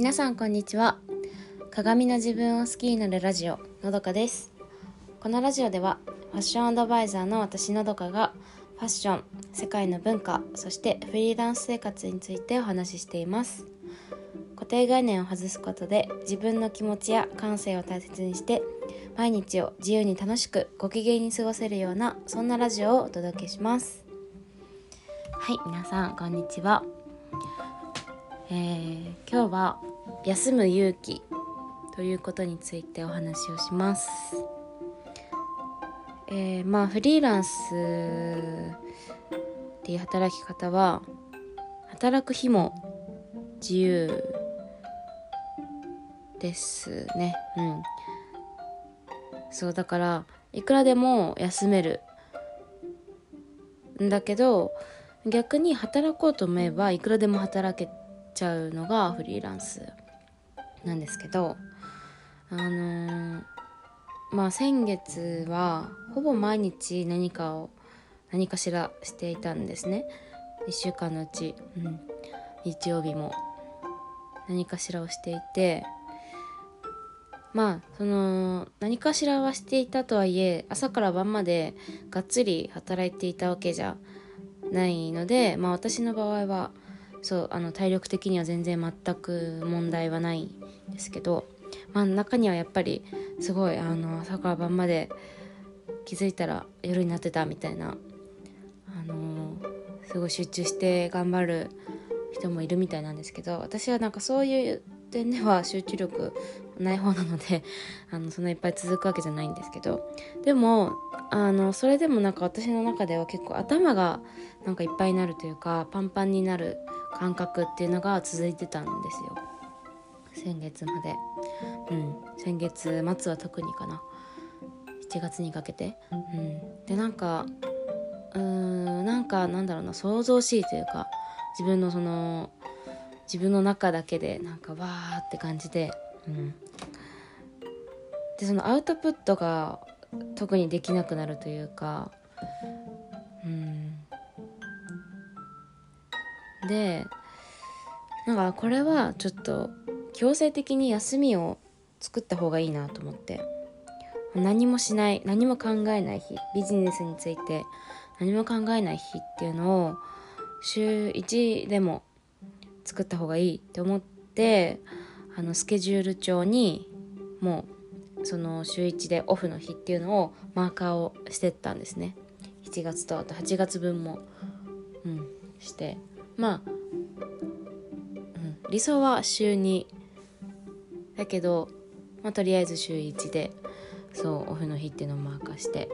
皆さんこんにちは。鏡の自分を好きになるラジオのどかです。このラジオではファッションアドバイザーの私のどかがファッション世界の文化そしてフリーランス生活についてお話ししています。固定概念を外すことで自分の気持ちや感性を大切にして毎日を自由に楽しくご機嫌に過ごせるようなそんなラジオをお届けします。はい皆さんこんにちは、えー、今日は休む勇気ということについてお話をします。えー、まあフリーランスっていう働き方は働く日も自由ですね。うん。そうだからいくらでも休める。んだけど逆に働こうと思えばいくらでも働けちゃうのがフリーランス。なんですけどあのー、まあ先月はほぼ毎日何かを何かしらしていたんですね。1週間のうち、うん、日曜日も。何かしらをしていてまあその何かしらはしていたとはいえ朝から晩までがっつり働いていたわけじゃないのでまあ私の場合はそうあの体力的には全然全く問題はないですけど、まあ、中にはやっぱりすごいあの朝から晩まで気づいたら夜になってたみたいな、あのすごい集中して頑張る人もいるみたいなんですけど私はなんかそういう点では集中力ない方なので あのそんないっぱい続くわけじゃないんですけどでもあのそれでもなんか私の中では結構頭がなんかいっぱいになるというかパンパンになる感覚っていうのが続いてたんですよ。先月まで。うん。先月末は特にかな。7月にかけて。うん。でなんかうーんなんかなんだろうな。想像しいというか自分のその自分の中だけでなんかわーって感じで、うん、でそのアウトプットが特にできなくなるというか、うん、でなんかこれはちょっと強制的に休みを作った方がいいなと思って。何もしない何も考えない日ビジネスについて何も考えない日っていうのを週1でも作った方がいいって思ってあのスケジュール帳にもうその週1でオフの日っていうのをマーカーをしてったんですね。7月とあと8月分も、うん、して。まあ、うん、理想は週2だけど、まあ、とりあえず週1でそうオフの日っていうのをマーカーして。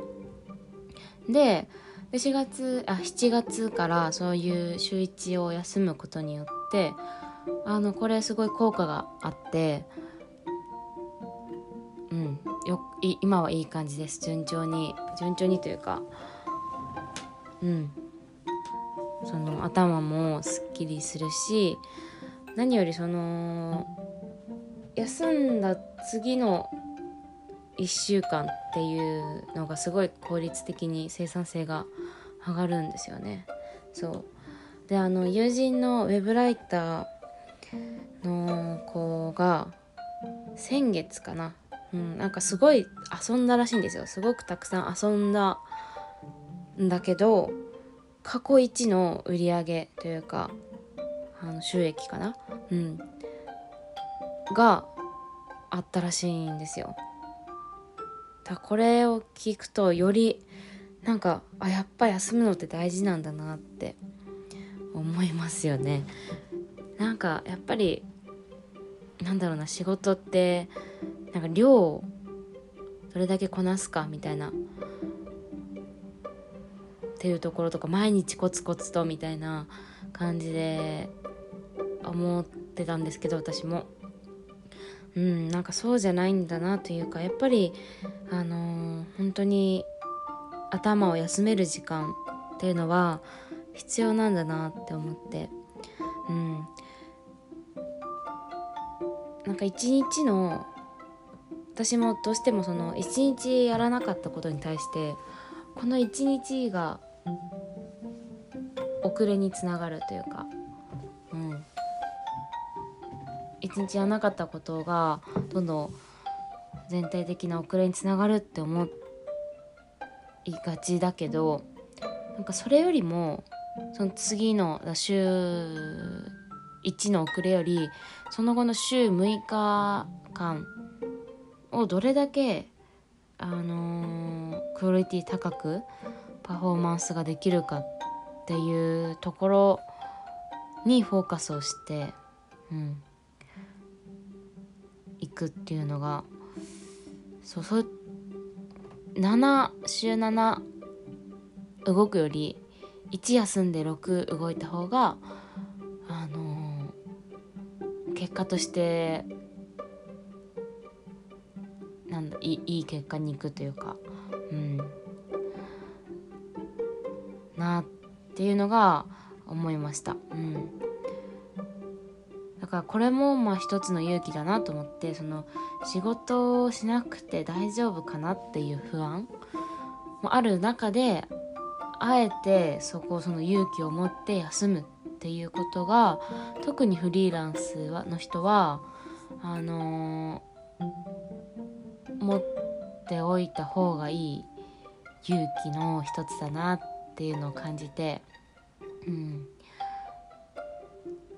で4月あ7月からそういう週1を休むことによってあのこれすごい効果があってうんよ今はいい感じです。順調に順調にというかうん。その頭もすっきりするし何よりその休んだ次の1週間っていうのがすごい効率的に生産性が上がるんですよね。そう。であの友人のウェブライターの子が先月かな、うん、なんかすごい遊んだらしいんですよ。すごくたくさん遊んだんだけど過去一の売り上げというかあの収益かな。うん。があったらしいんですよ。だこれを聞くとよりなんかあやっぱ休むのって大事なんだなって思いますよね。なんかやっぱりなんだろうな仕事ってなんか量をどれだけこなすかみたいなっていうところとか毎日コツコツとみたいな感じで思ってたんですけど私も。うんなんかそうじゃないんだなというかやっぱりあのー、本当に頭を休める時間っていうのは必要なんだなって思って。うん。なんか一日の私もどうしてもその一日やらなかったことに対してこの一日が遅れにつながるというか、一日やらなかったことがどんどん全体的な遅れにつながるって思いがちだけどなんかそれよりもその次の週1の遅れよりその後の週6日間をどれだけあのー、クオリティ高くパフォーマンスができるかっていうところにフォーカスをして、うん、いくっていうのがそうそう7週7動くより1休んで6動いた方があのー、結果としてなんだいいい結果に行くというかうんなっていうのが思いました。うんだからこれもまあ一つの勇気だなと思ってその仕事をしなくて大丈夫かなっていう不安もある中であえてそこをその勇気を持って休むっていうことが特にフリーランスはの人はあのー、持っておいた方がいい勇気の一つだなっていうのを感じて、うん、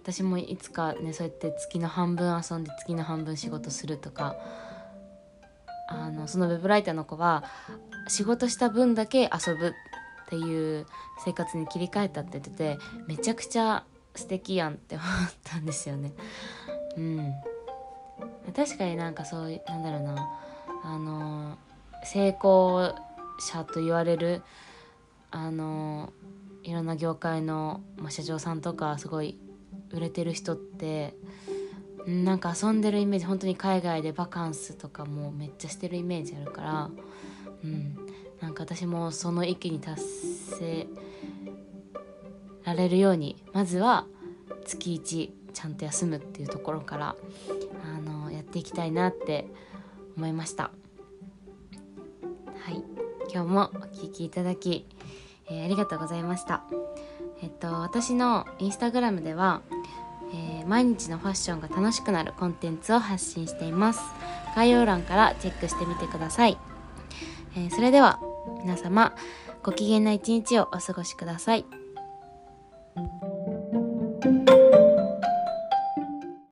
私もいつかねそうやって月の半分遊んで月の半分仕事するとかあのそのウェブライターの子は仕事した分だけ遊ぶっていう生活に切り替えたって言っててめちゃくちゃ素敵やんって思ったんですよね。うん、確かになんかそういうなんだろうなあの成功者と言われるあのいろんな業界の、ま、社長さんとかすごい売れてる人ってなんか遊んでるイメージ本当に海外でバカンスとかもめっちゃしてるイメージあるからうん。なんか私もその域に達せられるようにまずは月1ちゃんと休むっていうところからあのやっていきたいなって思いました。はい。今日もお聴きいただき、えー、ありがとうございました。えっと私のインスタグラムでは、えー、毎日のファッションが楽しくなるコンテンツを発信しています概要欄からチェックしてみてください、えー、それでは皆様ご機嫌な一日をお過ごしください。